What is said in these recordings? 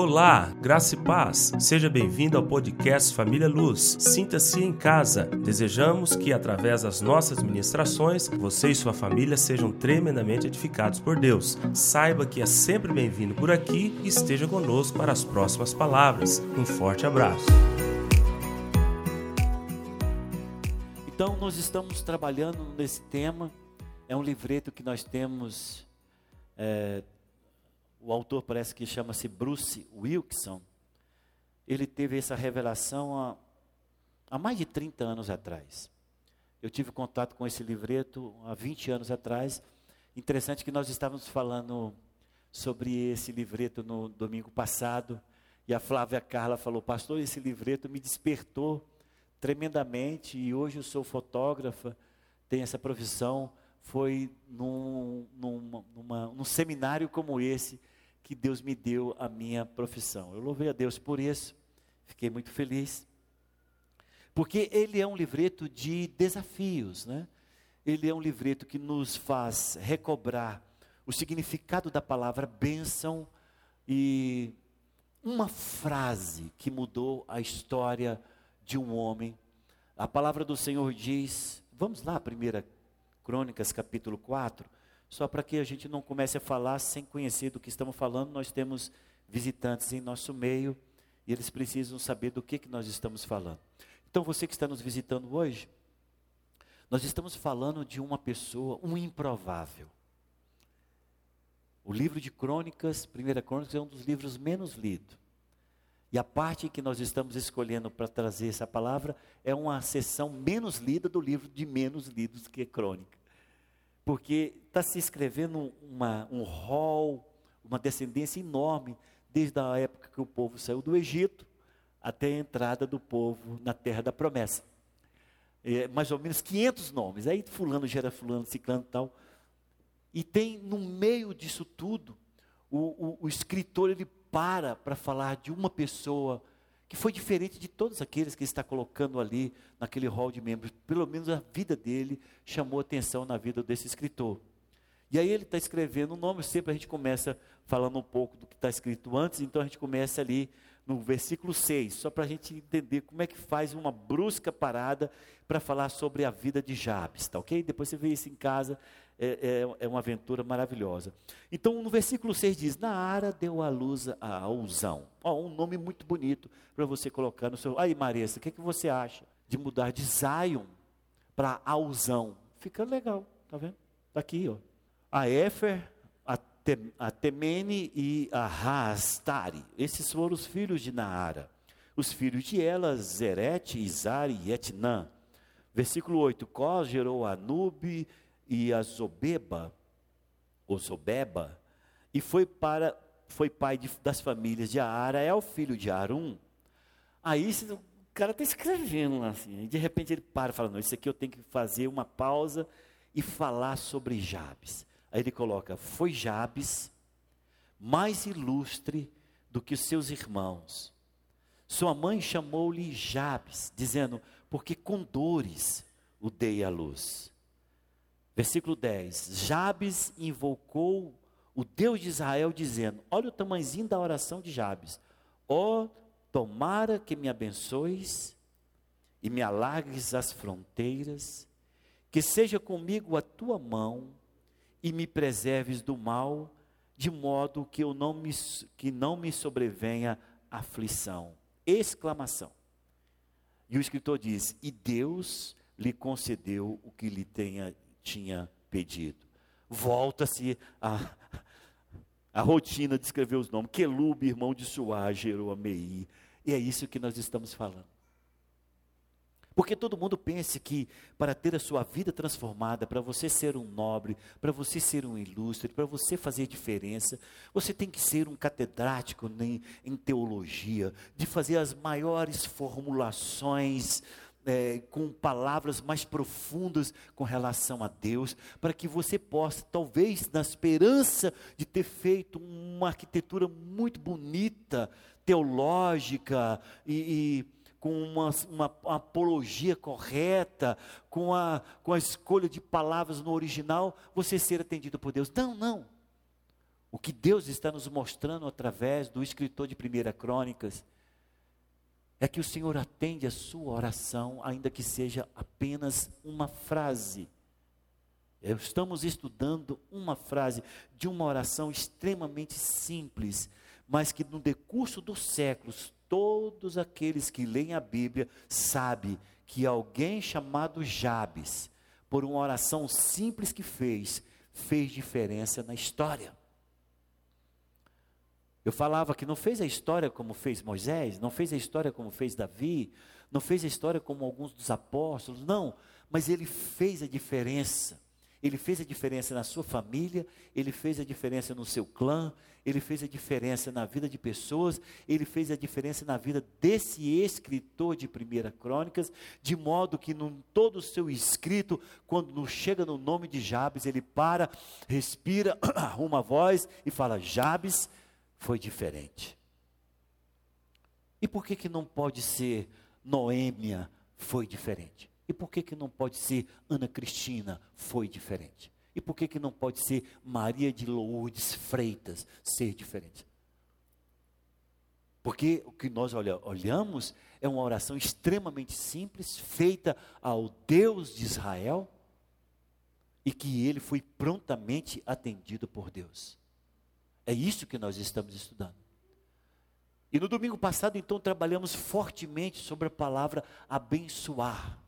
Olá, graça e paz. Seja bem-vindo ao podcast Família Luz. Sinta-se em casa. Desejamos que, através das nossas ministrações, você e sua família sejam tremendamente edificados por Deus. Saiba que é sempre bem-vindo por aqui e esteja conosco para as próximas palavras. Um forte abraço. Então, nós estamos trabalhando nesse tema. É um livreto que nós temos. É, o autor parece que chama-se Bruce Wilkinson, ele teve essa revelação há, há mais de 30 anos atrás. Eu tive contato com esse livreto há 20 anos atrás. Interessante que nós estávamos falando sobre esse livreto no domingo passado, e a Flávia Carla falou: Pastor, esse livreto me despertou tremendamente, e hoje eu sou fotógrafa, tenho essa profissão. Foi num, num, numa, num seminário como esse que Deus me deu a minha profissão. Eu louvei a Deus por isso, fiquei muito feliz. Porque ele é um livreto de desafios, né? Ele é um livreto que nos faz recobrar o significado da palavra bênção e uma frase que mudou a história de um homem. A palavra do Senhor diz, vamos lá, 1 Crônicas capítulo 4, só para que a gente não comece a falar sem conhecer do que estamos falando, nós temos visitantes em nosso meio e eles precisam saber do que, que nós estamos falando. Então, você que está nos visitando hoje, nós estamos falando de uma pessoa, um improvável. O livro de Crônicas, Primeira Crônicas, é um dos livros menos lidos. E a parte que nós estamos escolhendo para trazer essa palavra é uma seção menos lida do livro de menos lidos que é Crônica porque está se escrevendo uma, um rol, uma descendência enorme, desde a época que o povo saiu do Egito até a entrada do povo na terra da promessa. É, mais ou menos 500 nomes. Aí fulano gera fulano, ciclano e tal. E tem no meio disso tudo, o, o, o escritor ele para para falar de uma pessoa que foi diferente de todos aqueles que está colocando ali naquele hall de membros. Pelo menos a vida dele chamou atenção na vida desse escritor. E aí ele está escrevendo o nome, sempre a gente começa falando um pouco do que está escrito antes, então a gente começa ali no versículo 6, só para a gente entender como é que faz uma brusca parada para falar sobre a vida de Jabes, tá ok? Depois você vê isso em casa, é, é, é uma aventura maravilhosa. Então, no versículo 6 diz: Naara deu à luz a Uzão. Ó, um nome muito bonito para você colocar no seu. Aí, Marissa, o que, que você acha de mudar de Zion para Auzão? Fica legal, tá vendo? Está aqui, ó. A Éfer, a, a Temene e a Raastari. Esses foram os filhos de Naara. Os filhos de ela, Zerete, Izari e Etnã. Versículo 8: Cós gerou Anube e a Zobeba, ou Zobeba, e foi para foi pai de, das famílias de Aara, é o filho de Arum. Aí o cara está escrevendo lá assim, de repente ele para e fala: Não, isso aqui eu tenho que fazer uma pausa e falar sobre Jabes. Aí ele coloca: Foi Jabes mais ilustre do que os seus irmãos. Sua mãe chamou-lhe Jabes, dizendo: Porque com dores o dei à luz. Versículo 10: Jabes invocou o Deus de Israel, dizendo: Olha o tamanhozinho da oração de Jabes. Ó, oh, tomara que me abençoes e me alargues as fronteiras, que seja comigo a tua mão e me preserves do mal, de modo que eu não me, que não me sobrevenha aflição. Exclamação. E o escritor diz: E Deus lhe concedeu o que lhe tenha tinha pedido. Volta-se a, a rotina de escrever os nomes. Quelube, irmão de Suá, gerou a Mei. E é isso que nós estamos falando. Porque todo mundo pensa que para ter a sua vida transformada, para você ser um nobre, para você ser um ilustre, para você fazer diferença, você tem que ser um catedrático em, em teologia, de fazer as maiores formulações é, com palavras mais profundas com relação a Deus, para que você possa, talvez, na esperança de ter feito uma arquitetura muito bonita, teológica e, e com uma, uma, uma, apologia correta, com a, com a escolha de palavras no original, você ser atendido por Deus. Não, não. O que Deus está nos mostrando através do escritor de 1 Crônicas é que o Senhor atende a sua oração, ainda que seja apenas uma frase. Estamos estudando uma frase de uma oração extremamente simples, mas que no decurso dos séculos, todos aqueles que leem a Bíblia sabem que alguém chamado Jabes, por uma oração simples que fez, fez diferença na história. Eu falava que não fez a história como fez Moisés, não fez a história como fez Davi, não fez a história como alguns dos apóstolos, não, mas ele fez a diferença. Ele fez a diferença na sua família, ele fez a diferença no seu clã, ele fez a diferença na vida de pessoas, ele fez a diferença na vida desse escritor de Primeira Crônicas, de modo que em todo o seu escrito, quando chega no nome de Jabes, ele para, respira, arruma a voz e fala: Jabes foi diferente. E por que, que não pode ser Noêmia foi diferente? E por que, que não pode ser Ana Cristina foi diferente? E por que, que não pode ser Maria de Lourdes Freitas ser diferente? Porque o que nós olha, olhamos é uma oração extremamente simples, feita ao Deus de Israel, e que ele foi prontamente atendido por Deus. É isso que nós estamos estudando. E no domingo passado, então, trabalhamos fortemente sobre a palavra abençoar.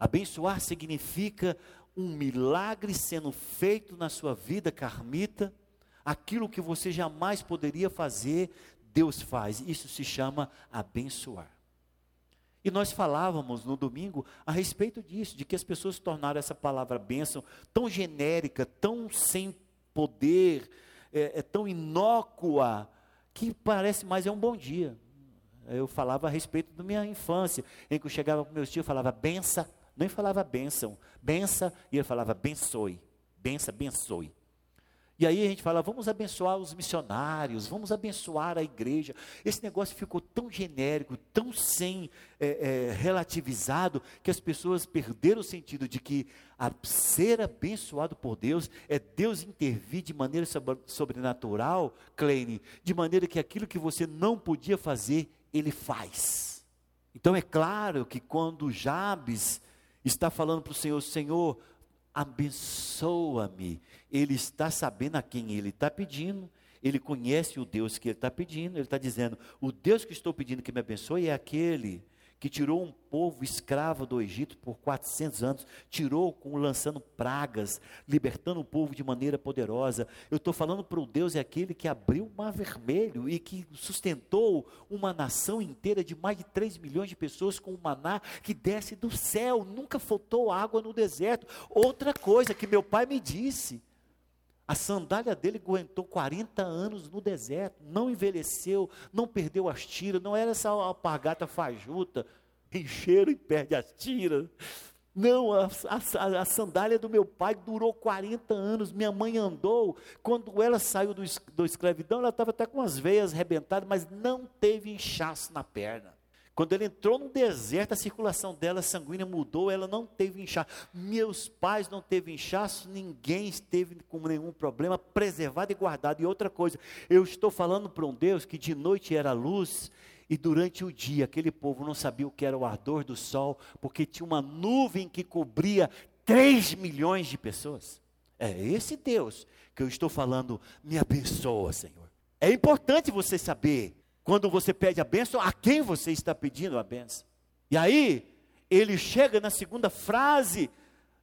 Abençoar significa um milagre sendo feito na sua vida carmita, aquilo que você jamais poderia fazer, Deus faz. Isso se chama abençoar. E nós falávamos no domingo a respeito disso, de que as pessoas tornaram essa palavra bênção tão genérica, tão sem poder, é, é tão inócua, que parece mais é um bom dia. Eu falava a respeito da minha infância, em que eu chegava para meus tios falava benção nem falava bênção, bença, e ele falava bençoe, bença, bençoe. E aí a gente fala, vamos abençoar os missionários, vamos abençoar a igreja. Esse negócio ficou tão genérico, tão sem é, é, relativizado, que as pessoas perderam o sentido de que a ser abençoado por Deus é Deus intervir de maneira sobrenatural, Kleine, de maneira que aquilo que você não podia fazer, Ele faz. Então é claro que quando Jabes está falando para o Senhor: Senhor, abençoa-me. Ele está sabendo a quem ele está pedindo, ele conhece o Deus que ele está pedindo, ele está dizendo: o Deus que estou pedindo que me abençoe é aquele que tirou um povo escravo do Egito por 400 anos, tirou com lançando pragas, libertando o povo de maneira poderosa. Eu estou falando para o Deus é aquele que abriu o mar vermelho e que sustentou uma nação inteira de mais de 3 milhões de pessoas com o maná que desce do céu, nunca faltou água no deserto. Outra coisa que meu pai me disse, a sandália dele aguentou 40 anos no deserto, não envelheceu, não perdeu as tiras, não era essa alpargata fajuta, encheram e perde as tiras. Não, a, a, a, sandália do meu pai durou 40 anos. Minha mãe andou. Quando ela saiu do, do escravidão, ela estava até com as veias arrebentadas, mas não teve inchaço na perna. Quando ela entrou no deserto, a circulação dela sanguínea mudou, ela não teve inchaço. Meus pais não teve inchaço, ninguém esteve com nenhum problema, preservado e guardado. E outra coisa, eu estou falando para um Deus que de noite era luz e durante o dia aquele povo não sabia o que era o ardor do sol, porque tinha uma nuvem que cobria 3 milhões de pessoas. É esse Deus que eu estou falando, me abençoa, Senhor. É importante você saber quando você pede a bênção, a quem você está pedindo a bênção. E aí, ele chega na segunda frase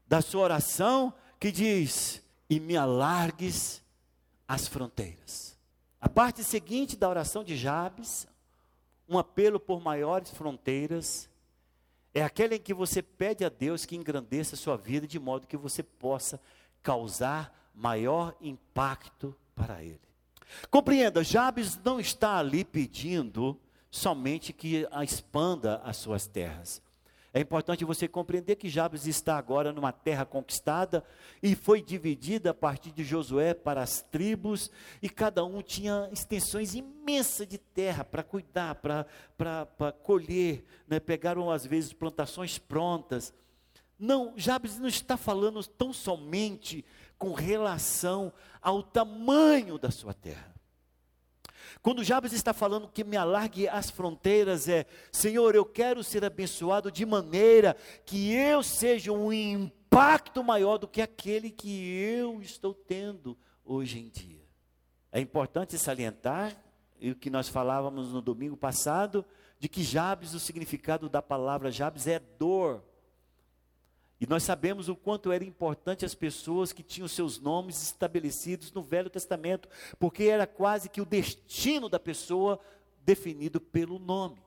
da sua oração, que diz: E me alargues as fronteiras. A parte seguinte da oração de Jabes, um apelo por maiores fronteiras, é aquela em que você pede a Deus que engrandeça a sua vida de modo que você possa causar maior impacto para Ele. Compreenda, Jabes não está ali pedindo somente que expanda as suas terras. É importante você compreender que Jabes está agora numa terra conquistada e foi dividida a partir de Josué para as tribos, e cada um tinha extensões imensas de terra para cuidar, para colher, né? pegaram às vezes plantações prontas. Não, Jabes não está falando tão somente com relação ao tamanho da sua terra. Quando Jabes está falando que me alargue as fronteiras, é: Senhor, eu quero ser abençoado de maneira que eu seja um impacto maior do que aquele que eu estou tendo hoje em dia. É importante salientar, o que nós falávamos no domingo passado, de que Jabes, o significado da palavra Jabes é dor. E nós sabemos o quanto era importante as pessoas que tinham seus nomes estabelecidos no Velho Testamento, porque era quase que o destino da pessoa definido pelo nome.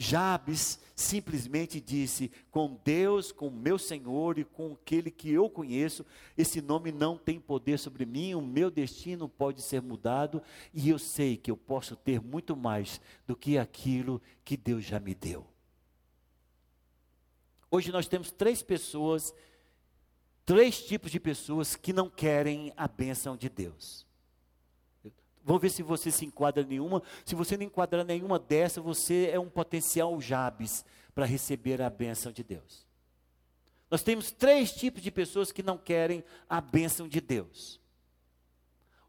Jabes simplesmente disse: Com Deus, com meu Senhor e com aquele que eu conheço, esse nome não tem poder sobre mim, o meu destino pode ser mudado e eu sei que eu posso ter muito mais do que aquilo que Deus já me deu. Hoje nós temos três pessoas, três tipos de pessoas que não querem a bênção de Deus. Vamos ver se você se enquadra nenhuma. Se você não enquadrar nenhuma dessa, você é um potencial Jabes para receber a bênção de Deus. Nós temos três tipos de pessoas que não querem a bênção de Deus.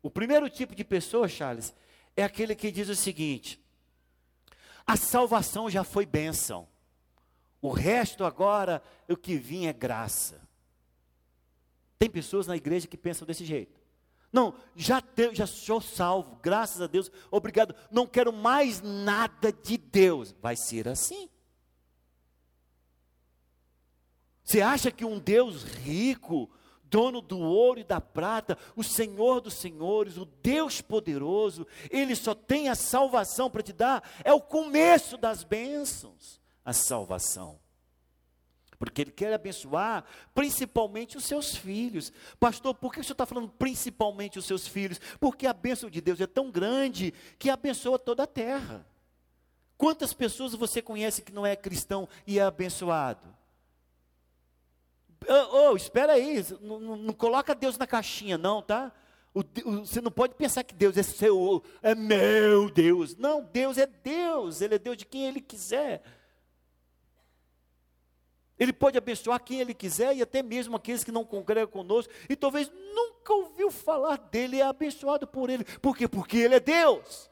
O primeiro tipo de pessoa, Charles, é aquele que diz o seguinte: a salvação já foi bênção. O resto agora, o que vinha é graça. Tem pessoas na igreja que pensam desse jeito. Não, já, te, já sou salvo, graças a Deus, obrigado. Não quero mais nada de Deus. Vai ser assim. Você acha que um Deus rico, dono do ouro e da prata, o Senhor dos senhores, o Deus poderoso, ele só tem a salvação para te dar? É o começo das bênçãos a salvação. Porque Ele quer abençoar principalmente os seus filhos. Pastor, por que o senhor está falando principalmente os seus filhos? Porque a bênção de Deus é tão grande que abençoa toda a terra. Quantas pessoas você conhece que não é cristão e é abençoado? Oh, oh espera aí, não, não, não, coloca Deus na caixinha, não, tá? O, o, você não pode pensar que Deus é seu, é meu Deus. Não, Deus é Deus, Ele é Deus de quem Ele quiser. Ele pode abençoar quem Ele quiser e até mesmo aqueles que não congregam conosco e talvez nunca ouviu falar dele é abençoado por Ele. Por quê? Porque Ele é Deus.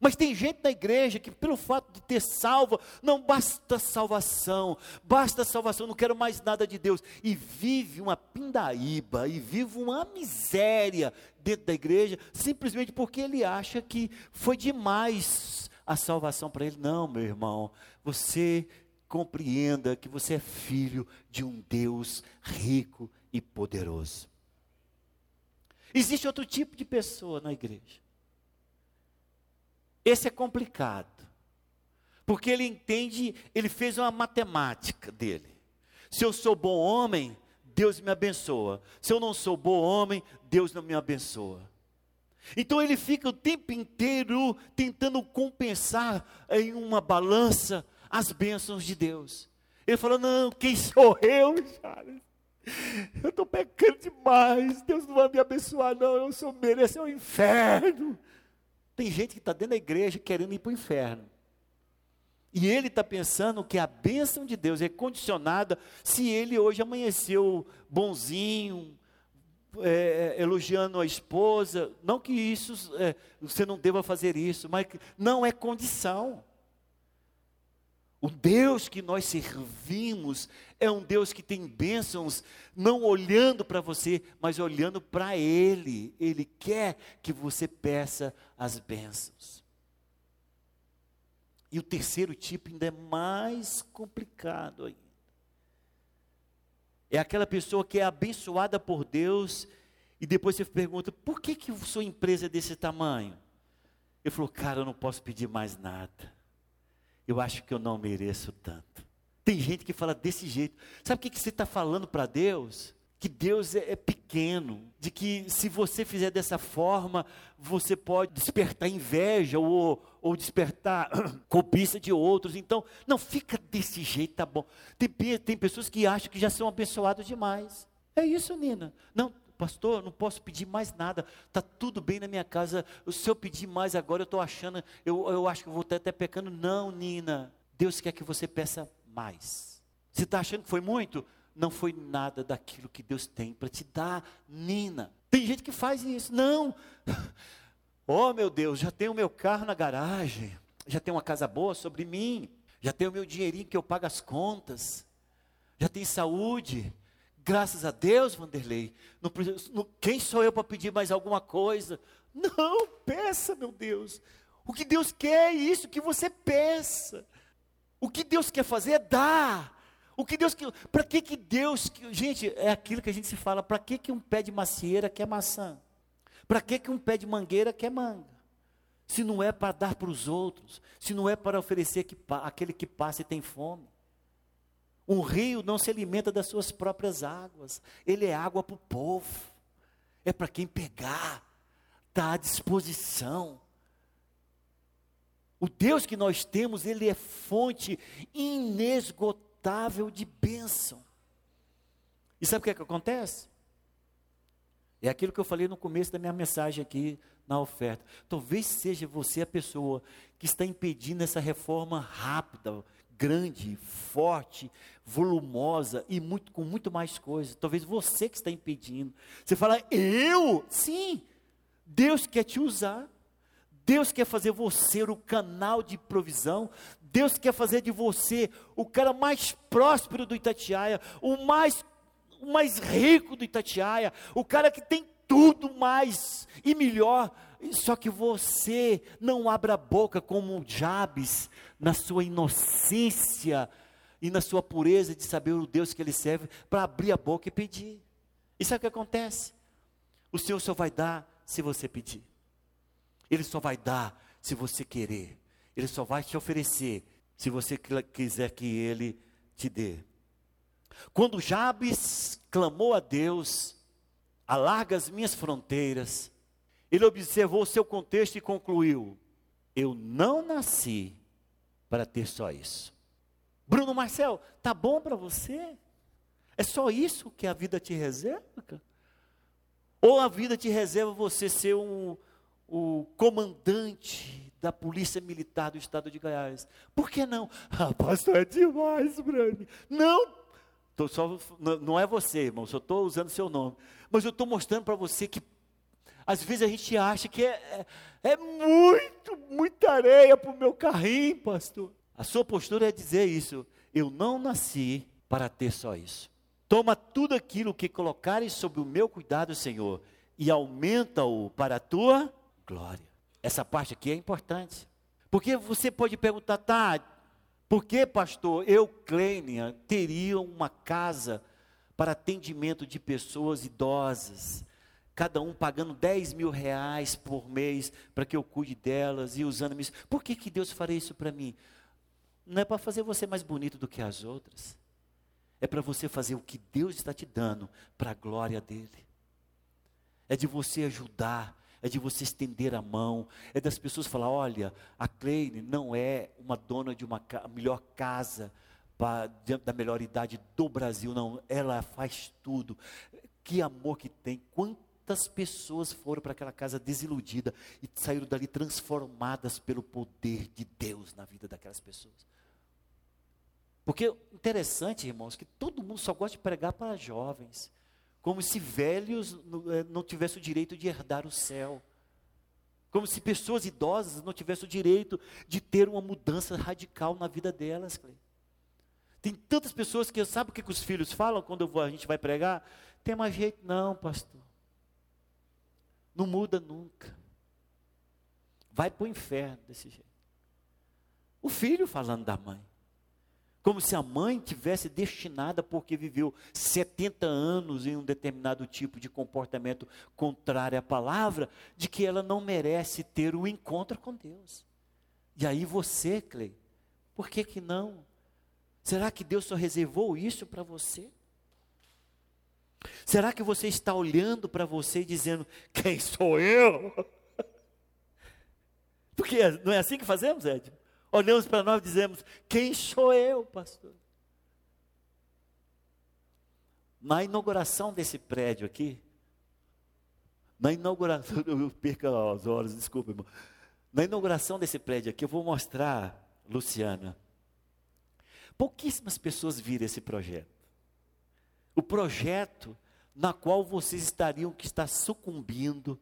Mas tem gente na igreja que, pelo fato de ter salva, não basta salvação, basta salvação, não quero mais nada de Deus. E vive uma pindaíba, e vive uma miséria dentro da igreja, simplesmente porque ele acha que foi demais a salvação para ele. Não, meu irmão, você compreenda que você é filho de um Deus rico e poderoso. Existe outro tipo de pessoa na igreja. Esse é complicado. Porque ele entende, ele fez uma matemática dele. Se eu sou bom homem, Deus me abençoa. Se eu não sou bom homem, Deus não me abençoa. Então ele fica o tempo inteiro tentando compensar em uma balança as bênçãos de Deus. Ele falou: Não, quem sou eu, Charles? Eu estou pecando demais. Deus não vai me abençoar, não. Eu sou mereço é o inferno. Tem gente que está dentro da igreja querendo ir para o inferno. E ele está pensando que a bênção de Deus é condicionada se ele hoje amanheceu bonzinho, é, é elogiando a esposa. Não que isso, é, você não deva fazer isso, mas não é condição. O Deus que nós servimos é um Deus que tem bênçãos, não olhando para você, mas olhando para Ele. Ele quer que você peça as bênçãos. E o terceiro tipo ainda é mais complicado ainda. É aquela pessoa que é abençoada por Deus e depois você pergunta: por que, que sua empresa é desse tamanho? Ele falou: cara, eu não posso pedir mais nada eu acho que eu não mereço tanto. Tem gente que fala desse jeito. Sabe o que, que você está falando para Deus? Que Deus é, é, pequeno, de que se você fizer dessa forma, você pode despertar inveja ou, ou despertar cobiça de outros. Então, não fica desse jeito, tá bom. Tem, tem pessoas que acham que já são abençoados demais. É isso, Nina. Não, pastor, não posso pedir mais nada, está tudo bem na minha casa, se eu pedir mais agora, eu estou achando, eu, eu acho que eu vou estar até pecando. Não, Nina, Deus quer que você peça mais. Você está achando que foi muito? não foi nada daquilo que Deus tem para te dar, Nina. Tem gente que faz isso. Não. Oh, meu Deus, já tenho meu carro na garagem, já tenho uma casa boa sobre mim, já tenho meu dinheirinho que eu pago as contas, já tenho saúde. Graças a Deus, Vanderlei. Não, não, quem sou eu para pedir mais alguma coisa? Não, peça, meu Deus. O que Deus quer é isso que você peça. O que Deus quer fazer é dar. O que Deus quer. Para que que Deus, gente, é aquilo que a gente se fala, para que que um pé de macieira quer maçã? Para que que um pé de mangueira quer manga? Se não é para dar para os outros, se não é para oferecer que, aquele que passa e tem fome. Um rio não se alimenta das suas próprias águas, ele é água para o povo, é para quem pegar, está à disposição. O Deus que nós temos, ele é fonte inesgotável de bênção. E sabe o que, é que acontece? É aquilo que eu falei no começo da minha mensagem aqui na oferta. Talvez seja você a pessoa que está impedindo essa reforma rápida, grande, forte, volumosa e muito, com muito mais coisas. Talvez você que está impedindo. Você fala, eu? Sim, Deus quer te usar. Deus quer fazer você o canal de provisão. Deus quer fazer de você o cara mais próspero do Itatiaia, o mais, o mais rico do Itatiaia, o cara que tem tudo mais e melhor. Só que você não abra a boca como Jabes, na sua inocência e na sua pureza de saber o Deus que ele serve, para abrir a boca e pedir. E sabe o que acontece? O Senhor só vai dar se você pedir. Ele só vai dar se você querer. Ele só vai te oferecer se você quiser que ele te dê. Quando Jabes clamou a Deus, alarga as minhas fronteiras, ele observou o seu contexto e concluiu: Eu não nasci para ter só isso. Bruno Marcel, tá bom para você? É só isso que a vida te reserva? Ou a vida te reserva você ser um, o comandante da Polícia Militar do Estado de Goiás. Por que não? Ah, é demais, Brani. Não, tô só, não é você, irmão, só estou usando seu nome. Mas eu estou mostrando para você que às vezes a gente acha que é, é, é muito, muita areia para o meu carrinho, pastor. A sua postura é dizer isso. Eu não nasci para ter só isso. Toma tudo aquilo que colocares sob o meu cuidado, Senhor, e aumenta-o para a tua glória. Essa parte aqui é importante. Porque você pode perguntar, tá, por que, pastor, eu, Clênia, teria uma casa para atendimento de pessoas idosas? Cada um pagando 10 mil reais por mês para que eu cuide delas e usando isso. Por que, que Deus faria isso para mim? Não é para fazer você mais bonito do que as outras. É para você fazer o que Deus está te dando para a glória dele. É de você ajudar é de você estender a mão, é das pessoas falar: olha, a Kleine não é uma dona de uma melhor casa da melhor idade do Brasil, não, ela faz tudo. Que amor que tem, quantas pessoas foram para aquela casa desiludida e saíram dali transformadas pelo poder de Deus na vida daquelas pessoas. Porque interessante, irmãos, que todo mundo só gosta de pregar para jovens como se velhos eh, não tivessem o direito de herdar o céu. Como se pessoas idosas não tivessem o direito de ter uma mudança radical na vida delas. Tem tantas pessoas que sabe o que, os filhos falam quando a gente vai pregar? Tem mais jeito não, pastor. Não muda nunca. Vai para o inferno desse jeito. O filho falando da mãe. Como se a mãe tivesse destinada, porque viveu 70 anos em um determinado tipo de comportamento contrário à palavra, de que ela não merece ter o um encontro com Deus. E aí você, Clay, por que que não? Será que Deus só reservou isso para você? Será que você está olhando para você e dizendo: Quem sou eu? Porque não é assim que fazemos, Ed? olhamos para nós e dizemos: Quem sou eu, pastor? Na inauguração desse prédio aqui, na inauguração, eu perco as horas, desculpa, irmão. Na inauguração desse prédio aqui, eu vou mostrar, Luciana. Pouquíssimas pessoas viram esse projeto. O projeto na qual vocês estariam que estar sucumbindo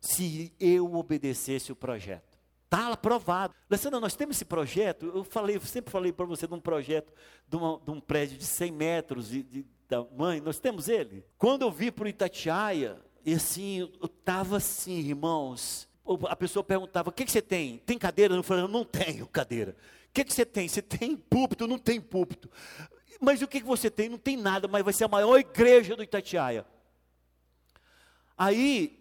se eu obedecesse o projeto. Está aprovado. Alessandra, nós temos esse projeto. Eu falei, eu sempre falei para você de um projeto de, uma, de, um prédio de 100 metros de, de tamanho. Nós temos ele. Quando eu vi para o Itatiaia, e assim, eu estava assim, irmãos. A pessoa perguntava: o que, que você tem? Tem cadeira? Eu falei: não tenho cadeira. O que, que você tem? Você tem púlpito? Não tem púlpito. Mas o que, você tem? Não tem nada, mas vai ser a maior igreja do Itatiaia. Aí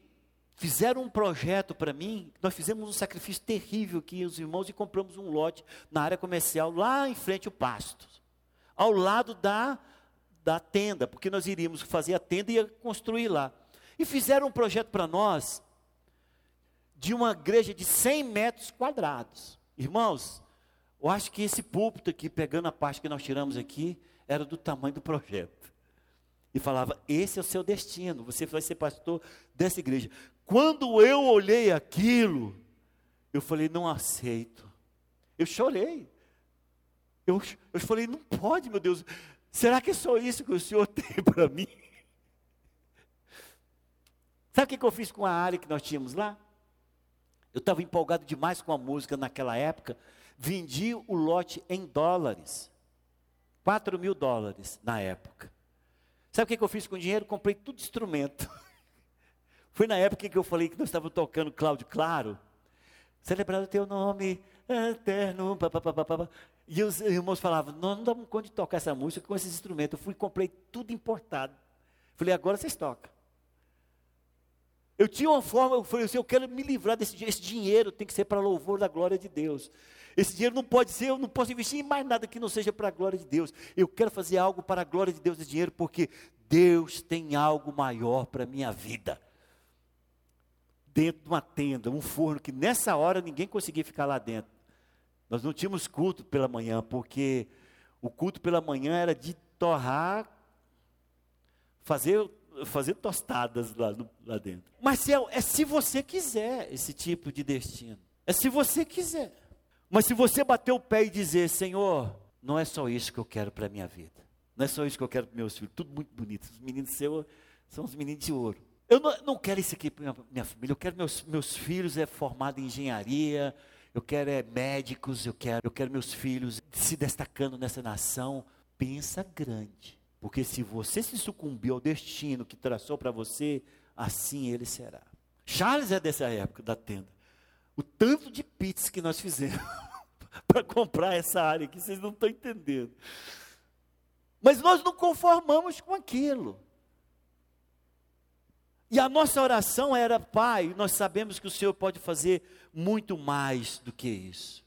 fizeram um projeto para mim, nós fizemos um sacrifício terrível aqui, os irmãos, e compramos um lote na área comercial, lá em frente ao pasto, ao lado da, da tenda, porque nós iríamos fazer a tenda e ia construir lá. E fizeram um projeto para nós, de uma igreja de 100 metros quadrados. Irmãos, eu acho que esse púlpito aqui, pegando a parte que nós tiramos aqui, era do tamanho do projeto. E falava: esse é o seu destino, você vai ser pastor dessa igreja. Quando eu olhei aquilo, eu falei: não aceito. Eu chorei. Eu, eu falei: não pode, meu Deus. Será que é só isso que o Senhor tem para mim? Sabe o que eu fiz com a área que nós tínhamos lá? Eu estava empolgado demais com a música naquela época. Vendi o lote em dólares. 4 mil dólares na época. Sabe o que eu fiz com o dinheiro? Comprei tudo instrumento. Foi na época que eu falei que nós estávamos tocando Cláudio Claro. Celebrado o teu nome eterno. E os irmãos falavam, nós não damos conta de tocar essa música com esses instrumentos. Eu fui e comprei tudo importado. Falei, agora vocês tocam. Eu tinha uma forma, eu falei assim, eu quero me livrar desse esse dinheiro, tem que ser para louvor da glória de Deus. Esse dinheiro não pode ser, eu não posso investir em mais nada que não seja para a glória de Deus. Eu quero fazer algo para a glória de Deus esse dinheiro, porque Deus tem algo maior para a minha vida. Dentro de uma tenda, um forno, que nessa hora ninguém conseguia ficar lá dentro. Nós não tínhamos culto pela manhã, porque o culto pela manhã era de torrar, fazer, fazer tostadas lá, lá dentro. Mas é, é se você quiser esse tipo de destino. É se você quiser. Mas se você bater o pé e dizer, Senhor, não é só isso que eu quero para a minha vida. Não é só isso que eu quero para meus filhos. Tudo muito bonito. Os meninos seus são os meninos de ouro. Eu não, não quero isso aqui para minha, minha família. Eu quero meus, meus filhos é formados em engenharia. Eu quero é médicos. Eu quero, eu quero meus filhos se destacando nessa nação. Pensa grande. Porque se você se sucumbir ao destino que traçou para você, assim ele será. Charles é dessa época da tenda o tanto de pits que nós fizemos para comprar essa área aqui, vocês não estão entendendo. Mas nós não conformamos com aquilo. E a nossa oração era, Pai, nós sabemos que o Senhor pode fazer muito mais do que isso.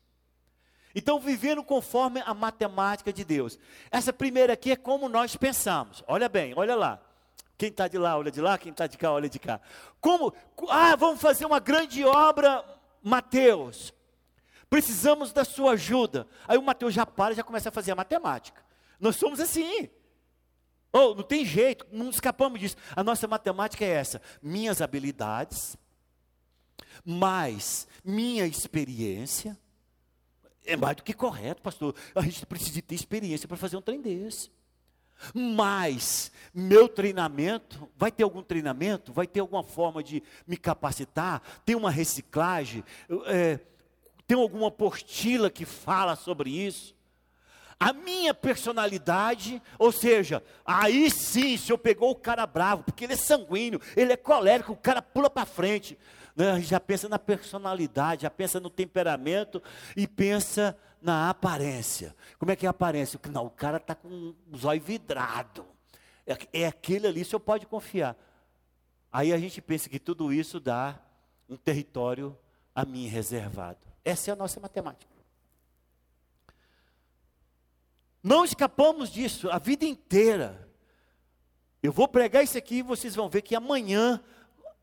Então, vivendo conforme a matemática de Deus. Essa primeira aqui é como nós pensamos. Olha bem, olha lá. Quem está de lá, olha de lá. Quem está de cá, olha de cá. Como? Ah, vamos fazer uma grande obra Mateus, precisamos da sua ajuda. Aí o Mateus já para e já começa a fazer a matemática. Nós somos assim. Oh, não tem jeito, não escapamos disso. A nossa matemática é essa: minhas habilidades, mais minha experiência. É mais do que correto, pastor. A gente precisa ter experiência para fazer um trem desse. Mas meu treinamento, vai ter algum treinamento? Vai ter alguma forma de me capacitar? Tem uma reciclagem? É, tem alguma apostila que fala sobre isso? A minha personalidade, ou seja, aí sim, se eu pegou o cara bravo, porque ele é sanguíneo, ele é colérico, o cara pula para frente. Né? A gente já pensa na personalidade, já pensa no temperamento e pensa na aparência. Como é que é a aparência? Não, o cara está com os olhos vidrados. É, é aquele ali, o senhor pode confiar. Aí a gente pensa que tudo isso dá um território a mim reservado. Essa é a nossa matemática. Não escapamos disso a vida inteira. Eu vou pregar isso aqui e vocês vão ver que amanhã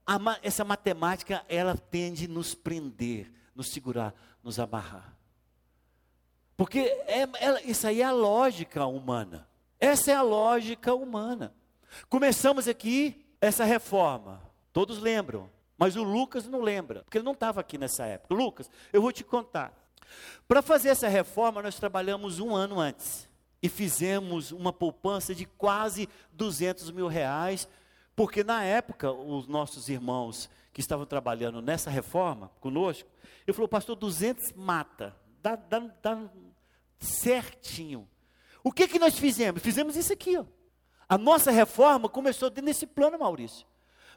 a, essa matemática ela tende a nos prender, nos segurar, nos amarrar. Porque é, é, isso aí é a lógica humana. Essa é a lógica humana. Começamos aqui essa reforma. Todos lembram, mas o Lucas não lembra, porque ele não estava aqui nessa época. Lucas, eu vou te contar. Para fazer essa reforma, nós trabalhamos um ano antes. e fizemos uma poupança de quase 200 mil reais, porque na época os nossos irmãos que estavam trabalhando nessa reforma conosco, ele falou, pastor, 200 mata, dá, dá, dá certinho. O que que nós fizemos? Fizemos isso aqui, ó. A nossa reforma começou desse plano, Maurício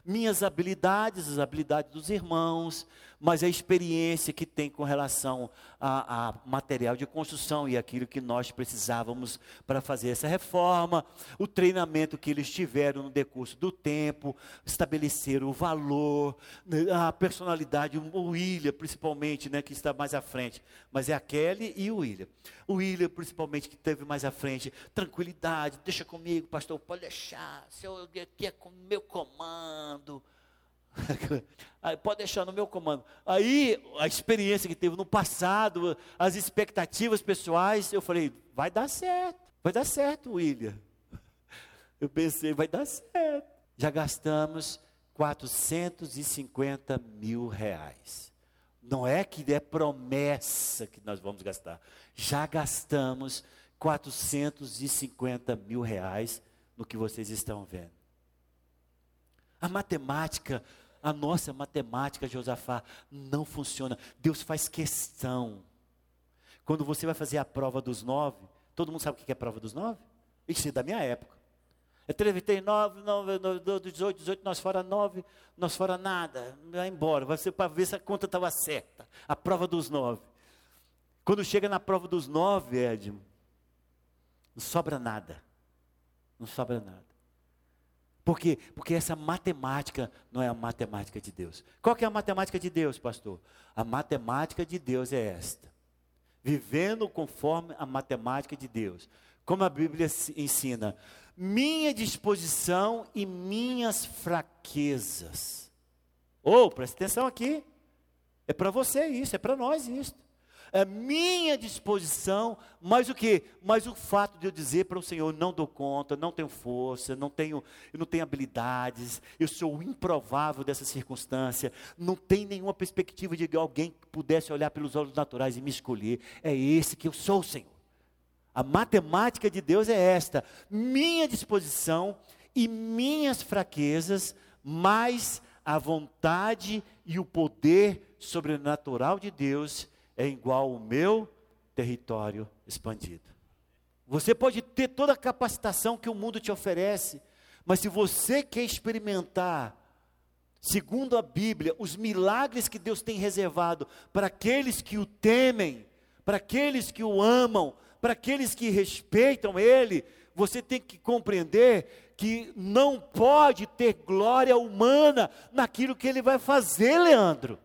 minhas habilidades, as habilidades dos irmãos, mas a experiência que tem com relação a, a, material de construção e aquilo que nós precisávamos para fazer essa reforma, o treinamento que eles tiveram no decurso do tempo, estabeleceram o valor, né, a personalidade, o William principalmente, né, que está mais à frente, mas é a Kelly e o William. O William principalmente que teve mais à frente, tranquilidade, deixa comigo, pastor, pode deixar, se eu aqui é com meu comando, pode deixar no meu comando. Aí, a experiência que teve no passado, as expectativas pessoais, eu falei, vai dar certo, vai dar certo, William. Eu pensei, vai dar certo. Já gastamos 450 mil reais. Não é que é promessa que nós vamos gastar. Já gastamos 450 mil reais no que vocês estão vendo. A matemática a nossa matemática, Josafá, não funciona. Deus faz questão. Quando você vai fazer a prova dos nove, todo mundo sabe o que é a prova dos nove? Isso é da minha época. É 39, 9, 18, 18, nós fora 9, nós fora nada, vai embora. Vai ser para ver se a conta estava certa. A prova dos nove. Quando chega na prova dos nove, Edmo, não sobra nada. Não sobra nada. Por quê? Porque essa matemática não é a matemática de Deus. Qual que é a matemática de Deus, pastor? A matemática de Deus é esta. Vivendo conforme a matemática de Deus. Como a Bíblia ensina, minha disposição e minhas fraquezas. Ou, oh, presta atenção aqui. É para você isso, é para nós isso é minha disposição, mas o que? Mas o fato de eu dizer para o Senhor, não dou conta, não tenho força, não tenho, não tenho habilidades, eu sou o improvável dessa circunstância, não tem nenhuma perspectiva de que alguém pudesse olhar pelos olhos naturais e me escolher. É esse que eu sou, Senhor. A matemática de Deus é esta: minha disposição e minhas fraquezas, mais a vontade e o poder sobrenatural de Deus é igual ao meu território expandido. Você pode ter toda a capacitação que o mundo te oferece, mas se você quer experimentar, segundo a Bíblia, os milagres que Deus tem reservado para aqueles que o temem, para aqueles que o amam, para aqueles que respeitam Ele, você tem que compreender que não pode ter glória humana naquilo que Ele vai fazer, Leandro.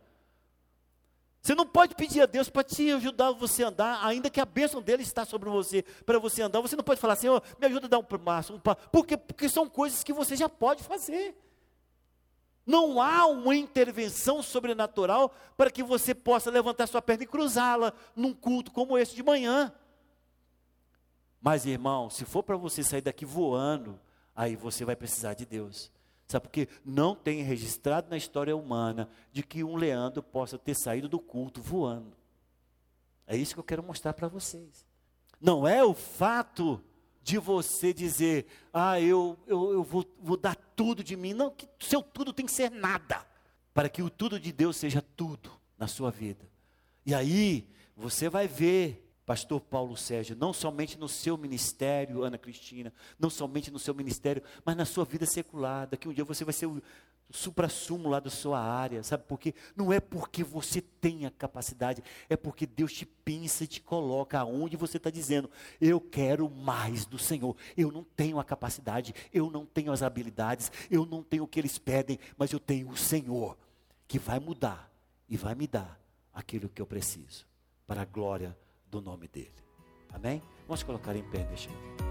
Você não pode pedir a Deus para te ajudar você a andar, ainda que a bênção dele está sobre você, para você andar. Você não pode falar, Senhor, me ajuda a dar um passo. Um passo. Por quê? Porque são coisas que você já pode fazer. Não há uma intervenção sobrenatural para que você possa levantar sua perna e cruzá-la num culto como esse de manhã. Mas, irmão, se for para você sair daqui voando, aí você vai precisar de Deus. Sabe por quê? Não tem registrado na história humana de que um Leandro possa ter saído do culto voando. É isso que eu quero mostrar para vocês. Não é o fato de você dizer, ah, eu, eu, eu vou, vou dar tudo de mim. Não, que seu tudo tem que ser nada. Para que o tudo de Deus seja tudo na sua vida. E aí, você vai ver Pastor Paulo Sérgio, não somente no seu ministério, Ana Cristina, não somente no seu ministério, mas na sua vida secular. Daqui um dia você vai ser o supra-sumo lá da sua área, sabe por quê? Não é porque você tem a capacidade, é porque Deus te pensa e te coloca aonde você está dizendo, eu quero mais do Senhor, eu não tenho a capacidade, eu não tenho as habilidades, eu não tenho o que eles pedem, mas eu tenho o Senhor, que vai mudar e vai me dar aquilo que eu preciso, para a glória do nome dele. Amém? Vamos colocar em pé neste momento.